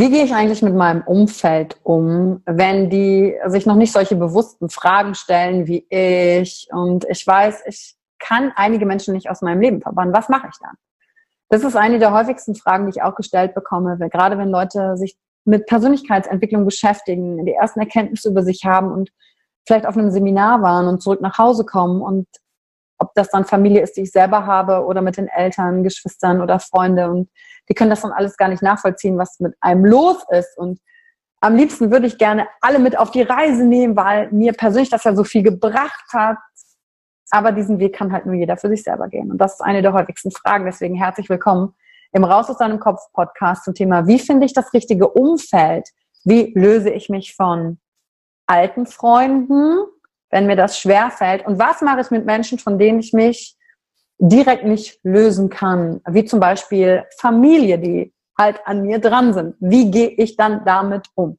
Wie gehe ich eigentlich mit meinem Umfeld um, wenn die sich noch nicht solche bewussten Fragen stellen wie ich und ich weiß, ich kann einige Menschen nicht aus meinem Leben verbannen. Was mache ich dann? Das ist eine der häufigsten Fragen, die ich auch gestellt bekomme, weil gerade wenn Leute sich mit Persönlichkeitsentwicklung beschäftigen, die ersten Erkenntnisse über sich haben und vielleicht auf einem Seminar waren und zurück nach Hause kommen und ob das dann Familie ist, die ich selber habe oder mit den Eltern, Geschwistern oder Freunde und die können das dann alles gar nicht nachvollziehen, was mit einem los ist. Und am liebsten würde ich gerne alle mit auf die Reise nehmen, weil mir persönlich das ja so viel gebracht hat. Aber diesen Weg kann halt nur jeder für sich selber gehen. Und das ist eine der häufigsten Fragen. Deswegen herzlich willkommen im Raus aus deinem Kopf Podcast zum Thema, wie finde ich das richtige Umfeld? Wie löse ich mich von alten Freunden, wenn mir das schwer fällt? Und was mache ich mit Menschen, von denen ich mich direkt nicht lösen kann, wie zum Beispiel Familie, die halt an mir dran sind. Wie gehe ich dann damit um?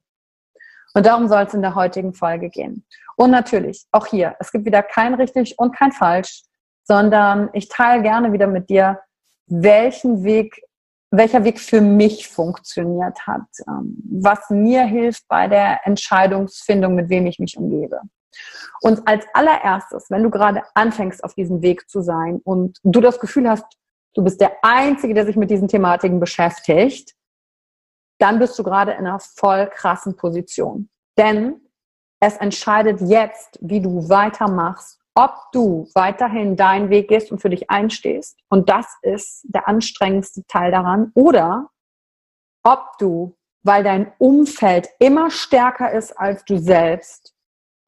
Und darum soll es in der heutigen Folge gehen. Und natürlich, auch hier, es gibt wieder kein richtig und kein falsch, sondern ich teile gerne wieder mit dir, welchen Weg, welcher Weg für mich funktioniert hat, ähm, was mir hilft bei der Entscheidungsfindung, mit wem ich mich umgebe. Und als allererstes, wenn du gerade anfängst, auf diesem Weg zu sein und du das Gefühl hast, du bist der Einzige, der sich mit diesen Thematiken beschäftigt, dann bist du gerade in einer voll krassen Position. Denn es entscheidet jetzt, wie du weitermachst, ob du weiterhin deinen Weg gehst und für dich einstehst. Und das ist der anstrengendste Teil daran. Oder ob du, weil dein Umfeld immer stärker ist als du selbst,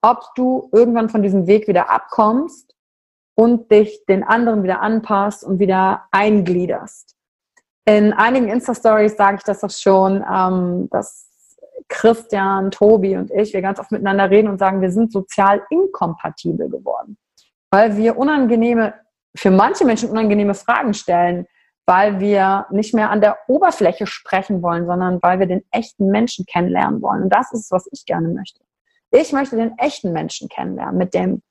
ob du irgendwann von diesem Weg wieder abkommst und dich den anderen wieder anpasst und wieder eingliederst. In einigen Insta-Stories sage ich das doch schon, ähm, dass Christian, Tobi und ich, wir ganz oft miteinander reden und sagen, wir sind sozial inkompatibel geworden, weil wir unangenehme, für manche Menschen unangenehme Fragen stellen, weil wir nicht mehr an der Oberfläche sprechen wollen, sondern weil wir den echten Menschen kennenlernen wollen. Und das ist es, was ich gerne möchte. Ich möchte den echten Menschen kennenlernen, mit dem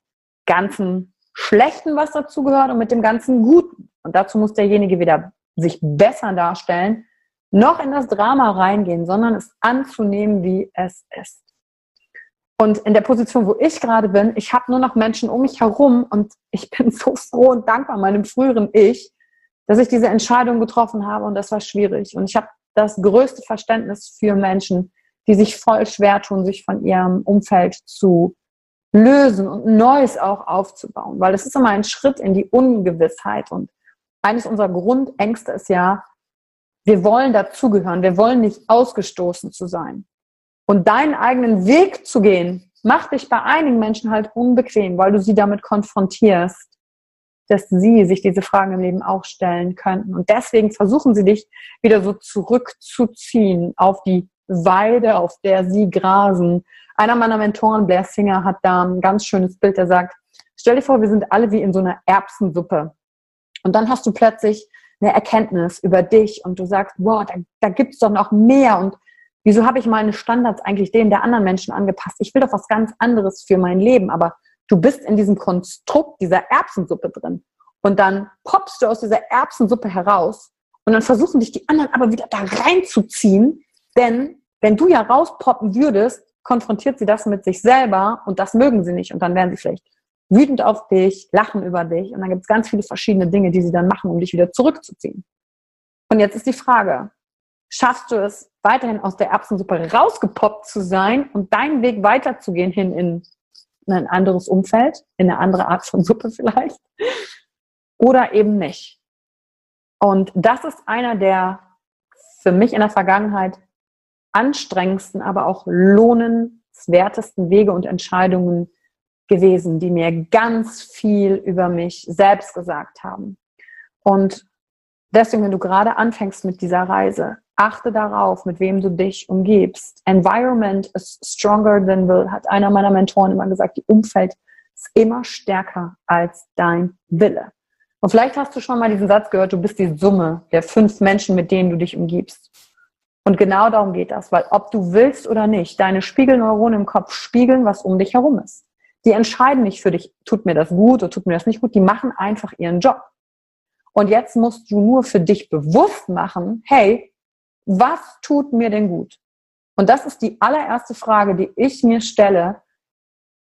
ganzen Schlechten, was dazu gehört und mit dem ganzen Guten. Und dazu muss derjenige wieder sich besser darstellen, noch in das Drama reingehen, sondern es anzunehmen, wie es ist. Und in der Position, wo ich gerade bin, ich habe nur noch Menschen um mich herum und ich bin so froh und dankbar meinem früheren Ich, dass ich diese Entscheidung getroffen habe und das war schwierig. Und ich habe das größte Verständnis für Menschen, die sich voll schwer tun, sich von ihrem Umfeld zu lösen und Neues auch aufzubauen, weil es ist immer ein Schritt in die Ungewissheit und eines unserer Grundängste ist ja, wir wollen dazugehören, wir wollen nicht ausgestoßen zu sein. Und deinen eigenen Weg zu gehen, macht dich bei einigen Menschen halt unbequem, weil du sie damit konfrontierst, dass sie sich diese Fragen im Leben auch stellen könnten. Und deswegen versuchen sie dich wieder so zurückzuziehen auf die Weide, auf der sie grasen. Einer meiner Mentoren, Blair Singer, hat da ein ganz schönes Bild, der sagt, stell dir vor, wir sind alle wie in so einer Erbsensuppe. Und dann hast du plötzlich eine Erkenntnis über dich und du sagst, wow, da, da gibt es doch noch mehr und wieso habe ich meine Standards eigentlich denen der anderen Menschen angepasst? Ich will doch was ganz anderes für mein Leben, aber du bist in diesem Konstrukt dieser Erbsensuppe drin. Und dann poppst du aus dieser Erbsensuppe heraus und dann versuchen dich die anderen aber wieder da reinzuziehen, denn wenn du ja rauspoppen würdest, konfrontiert sie das mit sich selber und das mögen sie nicht und dann werden sie vielleicht wütend auf dich, lachen über dich und dann gibt es ganz viele verschiedene Dinge, die sie dann machen, um dich wieder zurückzuziehen. Und jetzt ist die Frage, schaffst du es weiterhin aus der Erbsensuppe rausgepoppt zu sein und deinen Weg weiterzugehen hin in ein anderes Umfeld, in eine andere Art von Suppe vielleicht, oder eben nicht. Und das ist einer der für mich in der Vergangenheit anstrengendsten, aber auch lohnenswertesten Wege und Entscheidungen gewesen, die mir ganz viel über mich selbst gesagt haben. Und deswegen, wenn du gerade anfängst mit dieser Reise, achte darauf, mit wem du dich umgibst. Environment is stronger than will, hat einer meiner Mentoren immer gesagt. Die Umfeld ist immer stärker als dein Wille. Und vielleicht hast du schon mal diesen Satz gehört, du bist die Summe der fünf Menschen, mit denen du dich umgibst. Und genau darum geht das, weil ob du willst oder nicht, deine Spiegelneuronen im Kopf spiegeln, was um dich herum ist. Die entscheiden nicht für dich, tut mir das gut oder tut mir das nicht gut, die machen einfach ihren Job. Und jetzt musst du nur für dich bewusst machen, hey, was tut mir denn gut? Und das ist die allererste Frage, die ich mir stelle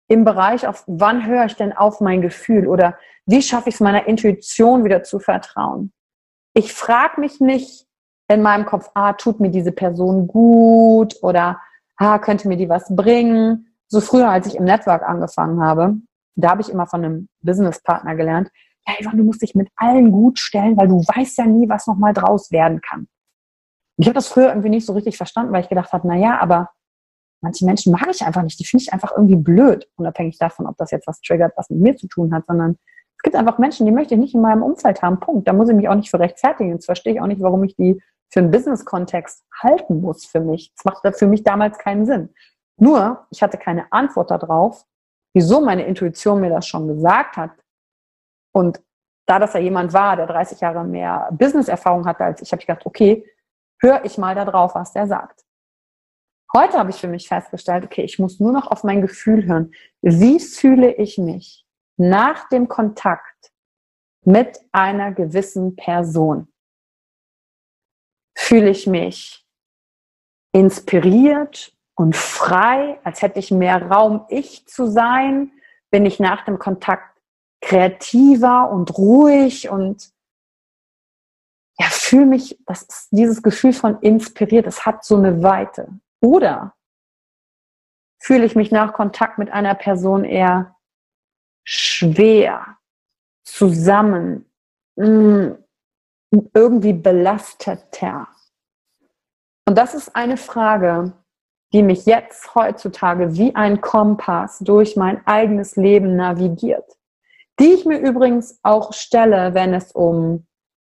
im Bereich auf, wann höre ich denn auf mein Gefühl oder wie schaffe ich es meiner Intuition wieder zu vertrauen? Ich frage mich nicht, in meinem Kopf, ah, tut mir diese Person gut oder ah, könnte mir die was bringen. So früher, als ich im Network angefangen habe, da habe ich immer von einem Businesspartner gelernt, ja, Ivan, du musst dich mit allen gut stellen, weil du weißt ja nie, was nochmal draus werden kann. Ich habe das früher irgendwie nicht so richtig verstanden, weil ich gedacht habe, na ja, aber manche Menschen mag ich einfach nicht. Die finde ich einfach irgendwie blöd, unabhängig davon, ob das jetzt was triggert, was mit mir zu tun hat, sondern es gibt einfach Menschen, die möchte ich nicht in meinem Umfeld haben. Punkt. Da muss ich mich auch nicht für rechtfertigen. Jetzt verstehe ich auch nicht, warum ich die für einen Business-Kontext halten muss für mich. Das macht für mich damals keinen Sinn. Nur, ich hatte keine Antwort darauf, wieso meine Intuition mir das schon gesagt hat. Und da das ja jemand war, der 30 Jahre mehr Business-Erfahrung hatte als ich, habe ich gedacht, okay, höre ich mal da drauf, was der sagt. Heute habe ich für mich festgestellt, okay, ich muss nur noch auf mein Gefühl hören. Wie fühle ich mich nach dem Kontakt mit einer gewissen Person? Fühle ich mich inspiriert und frei, als hätte ich mehr Raum, ich zu sein, bin ich nach dem Kontakt kreativer und ruhig und ja, fühle mich, das ist dieses Gefühl von inspiriert, das hat so eine Weite. Oder fühle ich mich nach Kontakt mit einer Person eher schwer, zusammen, mm, irgendwie belasteter? Und das ist eine Frage, die mich jetzt heutzutage wie ein Kompass durch mein eigenes Leben navigiert. Die ich mir übrigens auch stelle, wenn es um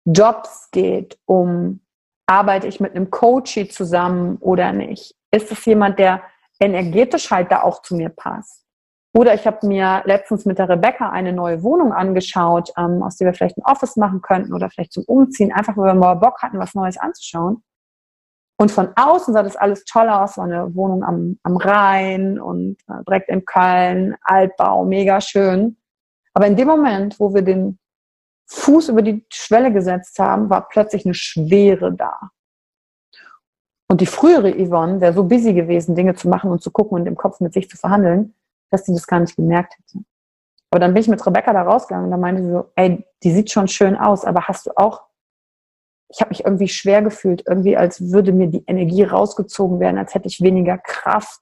Jobs geht, um arbeite ich mit einem Coachie zusammen oder nicht? Ist es jemand, der energetisch halt da auch zu mir passt? Oder ich habe mir letztens mit der Rebecca eine neue Wohnung angeschaut, ähm, aus der wir vielleicht ein Office machen könnten oder vielleicht zum Umziehen, einfach weil wir mal Bock hatten, was Neues anzuschauen. Und von außen sah das alles toll aus, war eine Wohnung am, am Rhein und äh, direkt in Köln, Altbau, mega schön. Aber in dem Moment, wo wir den Fuß über die Schwelle gesetzt haben, war plötzlich eine Schwere da. Und die frühere Yvonne wäre so busy gewesen, Dinge zu machen und zu gucken und im Kopf mit sich zu verhandeln, dass sie das gar nicht gemerkt hätte. Aber dann bin ich mit Rebecca da rausgegangen und da meinte sie so, ey, die sieht schon schön aus, aber hast du auch ich habe mich irgendwie schwer gefühlt, irgendwie als würde mir die Energie rausgezogen werden, als hätte ich weniger Kraft.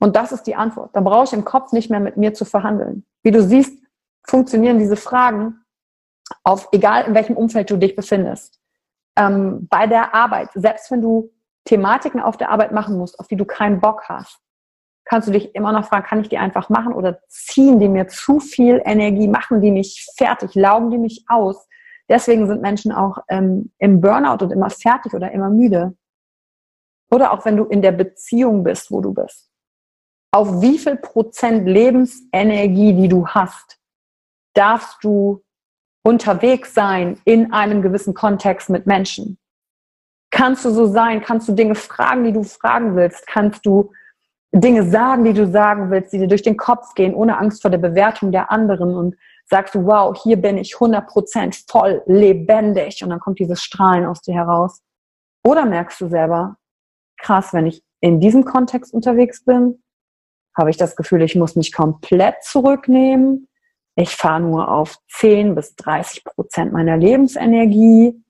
Und das ist die Antwort. Da brauche ich im Kopf nicht mehr mit mir zu verhandeln. Wie du siehst, funktionieren diese Fragen auf, egal in welchem Umfeld du dich befindest. Ähm, bei der Arbeit, selbst wenn du Thematiken auf der Arbeit machen musst, auf die du keinen Bock hast, kannst du dich immer noch fragen, kann ich die einfach machen oder ziehen die mir zu viel Energie, machen die mich fertig, laugen die mich aus? Deswegen sind Menschen auch ähm, im Burnout und immer fertig oder immer müde. Oder auch wenn du in der Beziehung bist, wo du bist. Auf wie viel Prozent Lebensenergie, die du hast, darfst du unterwegs sein in einem gewissen Kontext mit Menschen? Kannst du so sein? Kannst du Dinge fragen, die du fragen willst? Kannst du Dinge sagen, die du sagen willst, die dir durch den Kopf gehen, ohne Angst vor der Bewertung der anderen und sagst du, wow, hier bin ich 100% voll lebendig und dann kommt dieses Strahlen aus dir heraus. Oder merkst du selber, krass, wenn ich in diesem Kontext unterwegs bin, habe ich das Gefühl, ich muss mich komplett zurücknehmen. Ich fahre nur auf 10 bis 30 Prozent meiner Lebensenergie.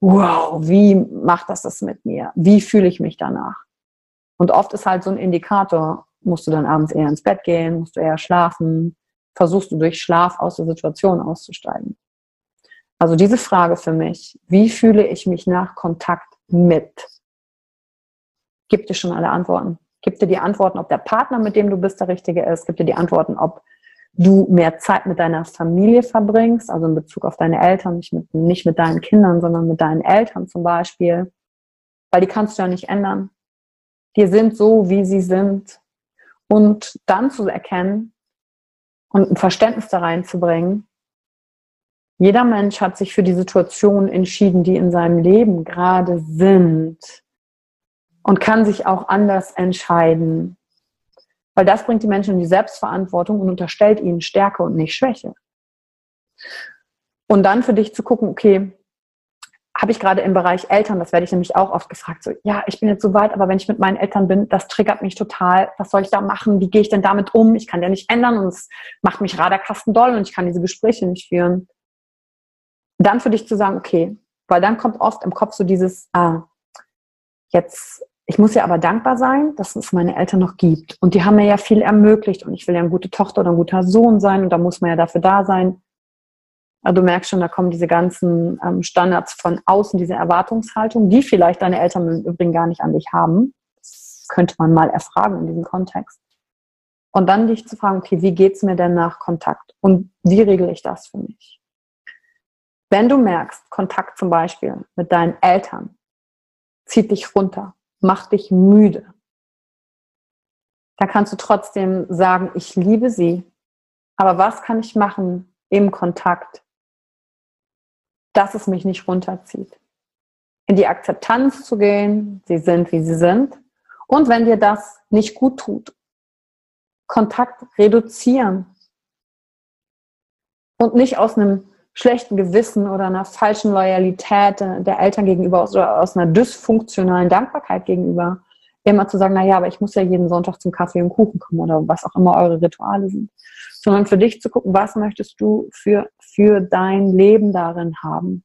Wow, wie macht das das mit mir? Wie fühle ich mich danach? Und oft ist halt so ein Indikator, musst du dann abends eher ins Bett gehen, musst du eher schlafen, versuchst du durch Schlaf aus der Situation auszusteigen. Also diese Frage für mich, wie fühle ich mich nach Kontakt mit? Gibt dir schon alle Antworten. Gibt dir die Antworten, ob der Partner, mit dem du bist, der richtige ist. Gibt dir die Antworten, ob du mehr Zeit mit deiner Familie verbringst, also in Bezug auf deine Eltern, nicht mit, nicht mit deinen Kindern, sondern mit deinen Eltern zum Beispiel. Weil die kannst du ja nicht ändern die sind so, wie sie sind. Und dann zu erkennen und ein Verständnis da reinzubringen, jeder Mensch hat sich für die Situation entschieden, die in seinem Leben gerade sind und kann sich auch anders entscheiden. Weil das bringt die Menschen in die Selbstverantwortung und unterstellt ihnen Stärke und nicht Schwäche. Und dann für dich zu gucken, okay, habe ich gerade im Bereich Eltern, das werde ich nämlich auch oft gefragt, so, ja, ich bin jetzt so weit, aber wenn ich mit meinen Eltern bin, das triggert mich total. Was soll ich da machen? Wie gehe ich denn damit um? Ich kann ja nicht ändern und es macht mich Radarkasten doll und ich kann diese Gespräche nicht führen. Dann für dich zu sagen, okay, weil dann kommt oft im Kopf so dieses, ah, jetzt, ich muss ja aber dankbar sein, dass es meine Eltern noch gibt. Und die haben mir ja viel ermöglicht und ich will ja eine gute Tochter oder ein guter Sohn sein und da muss man ja dafür da sein. Also du merkst schon, da kommen diese ganzen ähm, Standards von außen, diese Erwartungshaltung, die vielleicht deine Eltern im Übrigen gar nicht an dich haben. Das könnte man mal erfragen in diesem Kontext. Und dann dich zu fragen, okay, wie geht's mir denn nach Kontakt? Und wie regle ich das für mich? Wenn du merkst, Kontakt zum Beispiel mit deinen Eltern zieht dich runter, macht dich müde, dann kannst du trotzdem sagen, ich liebe sie. Aber was kann ich machen im Kontakt, dass es mich nicht runterzieht. In die Akzeptanz zu gehen, sie sind, wie sie sind. Und wenn dir das nicht gut tut, Kontakt reduzieren. Und nicht aus einem schlechten Gewissen oder einer falschen Loyalität der Eltern gegenüber oder aus einer dysfunktionalen Dankbarkeit gegenüber immer zu sagen, na ja, aber ich muss ja jeden Sonntag zum Kaffee und Kuchen kommen oder was auch immer eure Rituale sind, sondern für dich zu gucken, was möchtest du für, für dein Leben darin haben.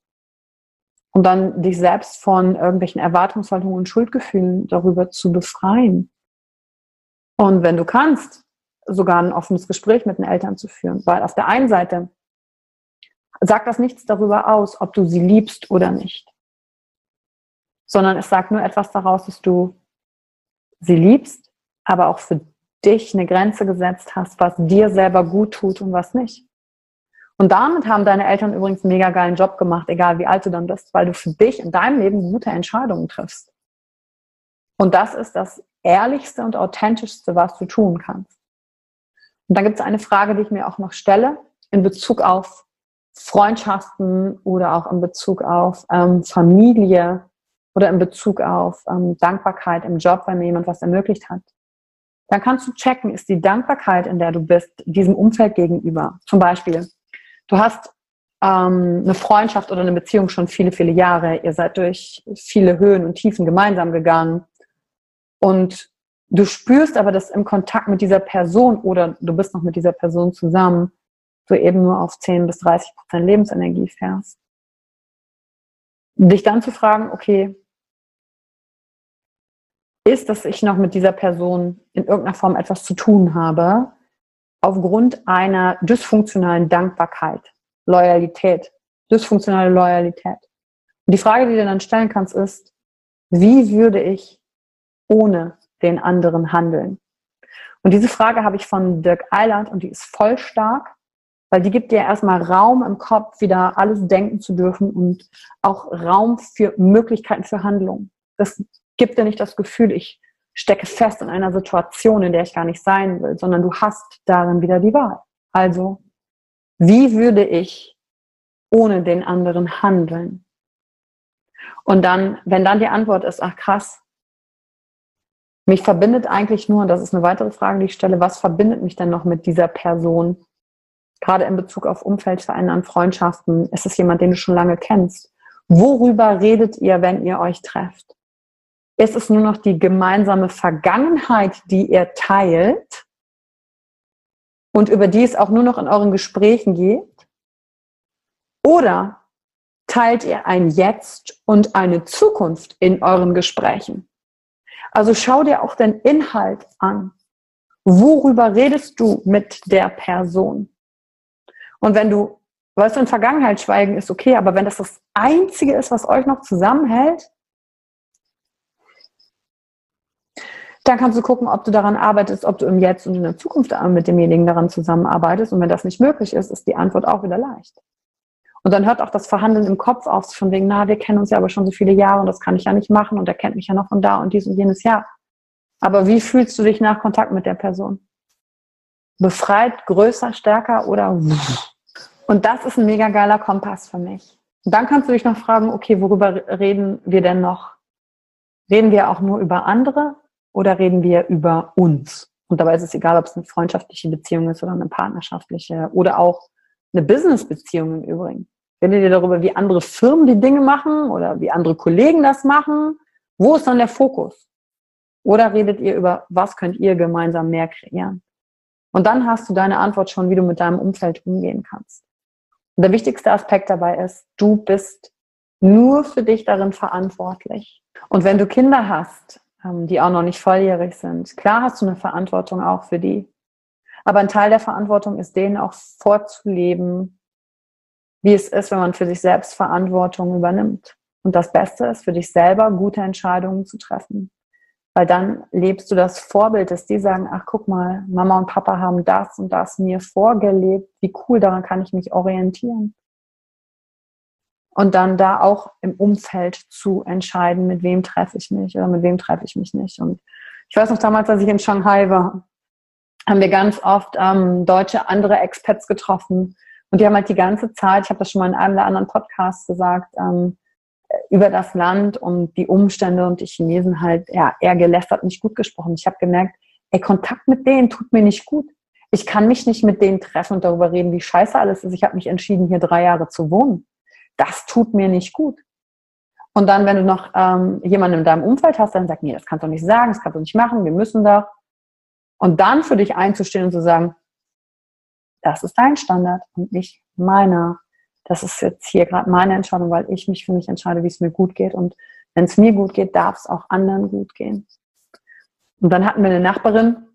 Und dann dich selbst von irgendwelchen Erwartungshaltungen und Schuldgefühlen darüber zu befreien. Und wenn du kannst, sogar ein offenes Gespräch mit den Eltern zu führen. Weil auf der einen Seite sagt das nichts darüber aus, ob du sie liebst oder nicht. Sondern es sagt nur etwas daraus, dass du sie liebst, aber auch für dich eine Grenze gesetzt hast, was dir selber gut tut und was nicht. Und damit haben deine Eltern übrigens einen mega geilen Job gemacht, egal wie alt du dann bist, weil du für dich in deinem Leben gute Entscheidungen triffst. Und das ist das Ehrlichste und Authentischste, was du tun kannst. Und dann gibt es eine Frage, die ich mir auch noch stelle, in Bezug auf Freundschaften oder auch in Bezug auf ähm, Familie oder in Bezug auf ähm, Dankbarkeit im Job, wenn mir jemand was ermöglicht hat, dann kannst du checken, ist die Dankbarkeit, in der du bist, diesem Umfeld gegenüber. Zum Beispiel, du hast ähm, eine Freundschaft oder eine Beziehung schon viele, viele Jahre. Ihr seid durch viele Höhen und Tiefen gemeinsam gegangen. Und du spürst aber, dass im Kontakt mit dieser Person oder du bist noch mit dieser Person zusammen, du eben nur auf 10 bis 30 Prozent Lebensenergie fährst. dich dann zu fragen, okay, ist, dass ich noch mit dieser Person in irgendeiner Form etwas zu tun habe, aufgrund einer dysfunktionalen Dankbarkeit, Loyalität, dysfunktionale Loyalität. Und die Frage, die du dann stellen kannst, ist, wie würde ich ohne den anderen handeln? Und diese Frage habe ich von Dirk Eiland und die ist voll stark, weil die gibt dir erstmal Raum im Kopf, wieder alles denken zu dürfen und auch Raum für Möglichkeiten für Handlung. Das gibt dir nicht das Gefühl, ich stecke fest in einer Situation, in der ich gar nicht sein will, sondern du hast darin wieder die Wahl. Also, wie würde ich ohne den anderen handeln? Und dann, wenn dann die Antwort ist, ach krass, mich verbindet eigentlich nur, und das ist eine weitere Frage, die ich stelle, was verbindet mich denn noch mit dieser Person? Gerade in Bezug auf Umfeld verändern, Freundschaften, ist es jemand, den du schon lange kennst? Worüber redet ihr, wenn ihr euch trefft? Ist es nur noch die gemeinsame Vergangenheit, die ihr teilt und über die es auch nur noch in euren Gesprächen geht? Oder teilt ihr ein Jetzt und eine Zukunft in euren Gesprächen? Also schau dir auch den Inhalt an. Worüber redest du mit der Person? Und wenn du, weißt du, in Vergangenheit schweigen ist okay, aber wenn das das Einzige ist, was euch noch zusammenhält, dann kannst du gucken, ob du daran arbeitest, ob du im Jetzt und in der Zukunft mit demjenigen daran zusammenarbeitest. Und wenn das nicht möglich ist, ist die Antwort auch wieder leicht. Und dann hört auch das Verhandeln im Kopf auf, von wegen, na, wir kennen uns ja aber schon so viele Jahre und das kann ich ja nicht machen und er kennt mich ja noch von da und dies und jenes Jahr. Aber wie fühlst du dich nach Kontakt mit der Person? Befreit, größer, stärker oder und das ist ein mega geiler Kompass für mich. Und dann kannst du dich noch fragen, okay, worüber reden wir denn noch? Reden wir auch nur über andere oder reden wir über uns? Und dabei ist es egal, ob es eine freundschaftliche Beziehung ist oder eine partnerschaftliche oder auch eine Business-Beziehung im Übrigen. Redet ihr darüber, wie andere Firmen die Dinge machen oder wie andere Kollegen das machen? Wo ist dann der Fokus? Oder redet ihr über, was könnt ihr gemeinsam mehr kreieren? Und dann hast du deine Antwort schon, wie du mit deinem Umfeld umgehen kannst. Und der wichtigste Aspekt dabei ist, du bist nur für dich darin verantwortlich. Und wenn du Kinder hast, die auch noch nicht volljährig sind. Klar hast du eine Verantwortung auch für die. Aber ein Teil der Verantwortung ist denen auch vorzuleben, wie es ist, wenn man für sich selbst Verantwortung übernimmt. Und das Beste ist für dich selber, gute Entscheidungen zu treffen. Weil dann lebst du das Vorbild, dass die sagen, ach guck mal, Mama und Papa haben das und das mir vorgelebt. Wie cool, daran kann ich mich orientieren und dann da auch im Umfeld zu entscheiden, mit wem treffe ich mich oder mit wem treffe ich mich nicht. Und ich weiß noch damals, als ich in Shanghai war, haben wir ganz oft ähm, deutsche andere Expats getroffen und die haben halt die ganze Zeit, ich habe das schon mal in einem der anderen Podcasts gesagt, ähm, über das Land und die Umstände und die Chinesen halt ja, eher gelästert, nicht gut gesprochen. Ich habe gemerkt, ey, Kontakt mit denen tut mir nicht gut. Ich kann mich nicht mit denen treffen und darüber reden, wie scheiße alles ist. Ich habe mich entschieden, hier drei Jahre zu wohnen das tut mir nicht gut. Und dann, wenn du noch ähm, jemanden in deinem Umfeld hast, dann sagt, nee, das kannst du nicht sagen, das kannst du nicht machen, wir müssen doch. Und dann für dich einzustehen und zu sagen, das ist dein Standard und nicht meiner. Das ist jetzt hier gerade meine Entscheidung, weil ich mich für mich entscheide, wie es mir gut geht. Und wenn es mir gut geht, darf es auch anderen gut gehen. Und dann hatten wir eine Nachbarin,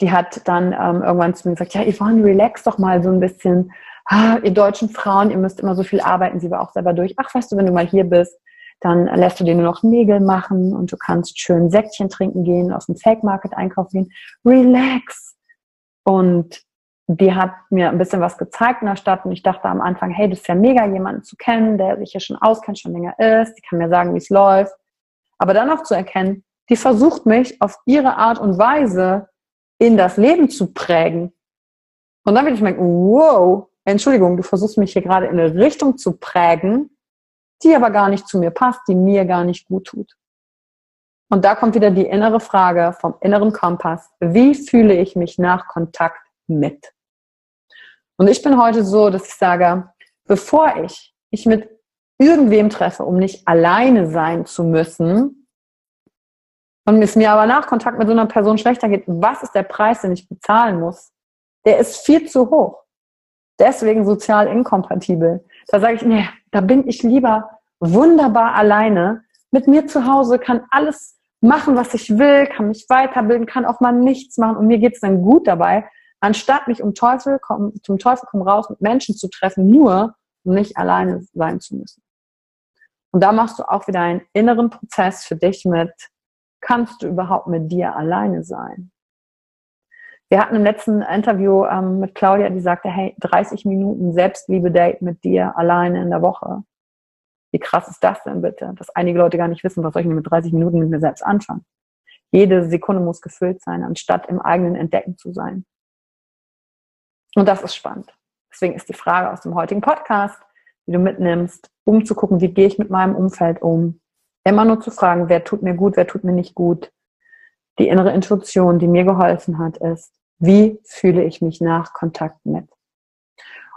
die hat dann ähm, irgendwann zu mir gesagt, ja, Yvonne, relax doch mal so ein bisschen ah, ihr deutschen Frauen, ihr müsst immer so viel arbeiten. Sie war auch selber durch. Ach, weißt du, wenn du mal hier bist, dann lässt du dir nur noch Nägel machen und du kannst schön Säckchen trinken gehen, aus dem Fake Market einkaufen gehen. Relax. Und die hat mir ein bisschen was gezeigt in der Stadt und ich dachte am Anfang, hey, das ist ja mega, jemanden zu kennen, der sich hier schon auskennt, schon länger ist, die kann mir sagen, wie es läuft. Aber dann auch zu erkennen, die versucht mich auf ihre Art und Weise in das Leben zu prägen. Und dann würde ich merken, wow, Entschuldigung, du versuchst mich hier gerade in eine Richtung zu prägen, die aber gar nicht zu mir passt, die mir gar nicht gut tut. Und da kommt wieder die innere Frage vom inneren Kompass. Wie fühle ich mich nach Kontakt mit? Und ich bin heute so, dass ich sage, bevor ich mich mit irgendwem treffe, um nicht alleine sein zu müssen, und es mir aber nach Kontakt mit so einer Person schlechter geht, was ist der Preis, den ich bezahlen muss? Der ist viel zu hoch deswegen sozial inkompatibel. Da sage ich, nee, da bin ich lieber wunderbar alleine mit mir zu Hause, kann alles machen, was ich will, kann mich weiterbilden, kann auch mal nichts machen und mir geht's dann gut dabei, anstatt mich um Teufel komm, zum Teufel komm raus mit Menschen zu treffen, nur um nicht alleine sein zu müssen. Und da machst du auch wieder einen inneren Prozess für dich mit, kannst du überhaupt mit dir alleine sein? Wir hatten im letzten Interview ähm, mit Claudia, die sagte, hey, 30 Minuten Selbstliebe-Date mit dir alleine in der Woche. Wie krass ist das denn bitte? Dass einige Leute gar nicht wissen, was soll ich mit 30 Minuten mit mir selbst anfangen. Jede Sekunde muss gefüllt sein, anstatt im eigenen Entdecken zu sein. Und das ist spannend. Deswegen ist die Frage aus dem heutigen Podcast, die du mitnimmst, um zu gucken, wie gehe ich mit meinem Umfeld um. Immer nur zu fragen, wer tut mir gut, wer tut mir nicht gut. Die innere Intuition, die mir geholfen hat, ist, wie fühle ich mich nach Kontakt mit?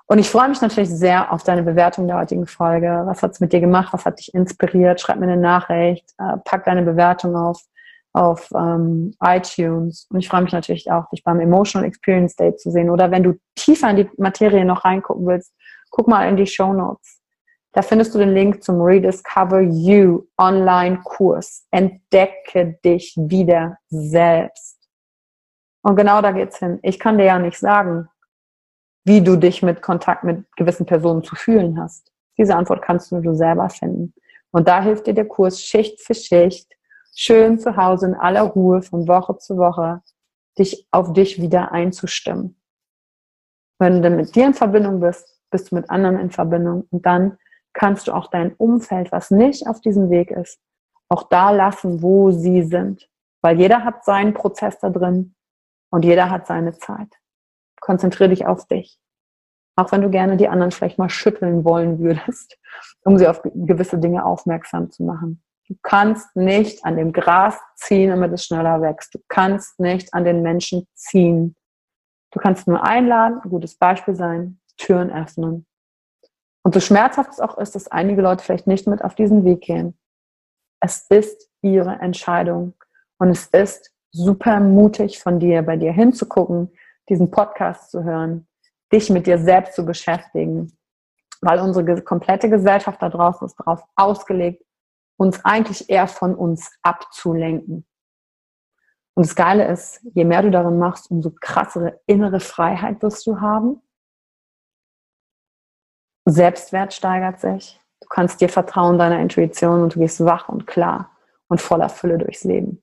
Und ich freue mich natürlich sehr auf deine Bewertung der heutigen Folge. Was hat es mit dir gemacht? Was hat dich inspiriert? Schreib mir eine Nachricht, äh, pack deine Bewertung auf, auf ähm, iTunes. Und ich freue mich natürlich auch, dich beim Emotional Experience Day zu sehen. Oder wenn du tiefer in die Materie noch reingucken willst, guck mal in die Show Notes. Da findest du den Link zum Rediscover You Online-Kurs. Entdecke dich wieder selbst. Und genau da geht's hin. Ich kann dir ja nicht sagen, wie du dich mit Kontakt mit gewissen Personen zu fühlen hast. Diese Antwort kannst nur du selber finden. Und da hilft dir der Kurs Schicht für Schicht, schön zu Hause in aller Ruhe von Woche zu Woche, dich auf dich wieder einzustimmen. Wenn du mit dir in Verbindung bist, bist du mit anderen in Verbindung und dann kannst du auch dein Umfeld, was nicht auf diesem Weg ist, auch da lassen, wo sie sind. Weil jeder hat seinen Prozess da drin und jeder hat seine Zeit. Konzentriere dich auf dich. Auch wenn du gerne die anderen vielleicht mal schütteln wollen würdest, um sie auf gewisse Dinge aufmerksam zu machen. Du kannst nicht an dem Gras ziehen, damit es schneller wächst. Du kannst nicht an den Menschen ziehen. Du kannst nur einladen, ein gutes Beispiel sein, Türen öffnen. Und so schmerzhaft es auch ist, dass einige Leute vielleicht nicht mit auf diesen Weg gehen. Es ist ihre Entscheidung. Und es ist super mutig von dir, bei dir hinzugucken, diesen Podcast zu hören, dich mit dir selbst zu beschäftigen, weil unsere komplette Gesellschaft da draußen ist darauf ausgelegt, uns eigentlich eher von uns abzulenken. Und das Geile ist, je mehr du darin machst, umso krassere innere Freiheit wirst du haben. Selbstwert steigert sich. Du kannst dir vertrauen deiner Intuition und du gehst wach und klar und voller Fülle durchs Leben.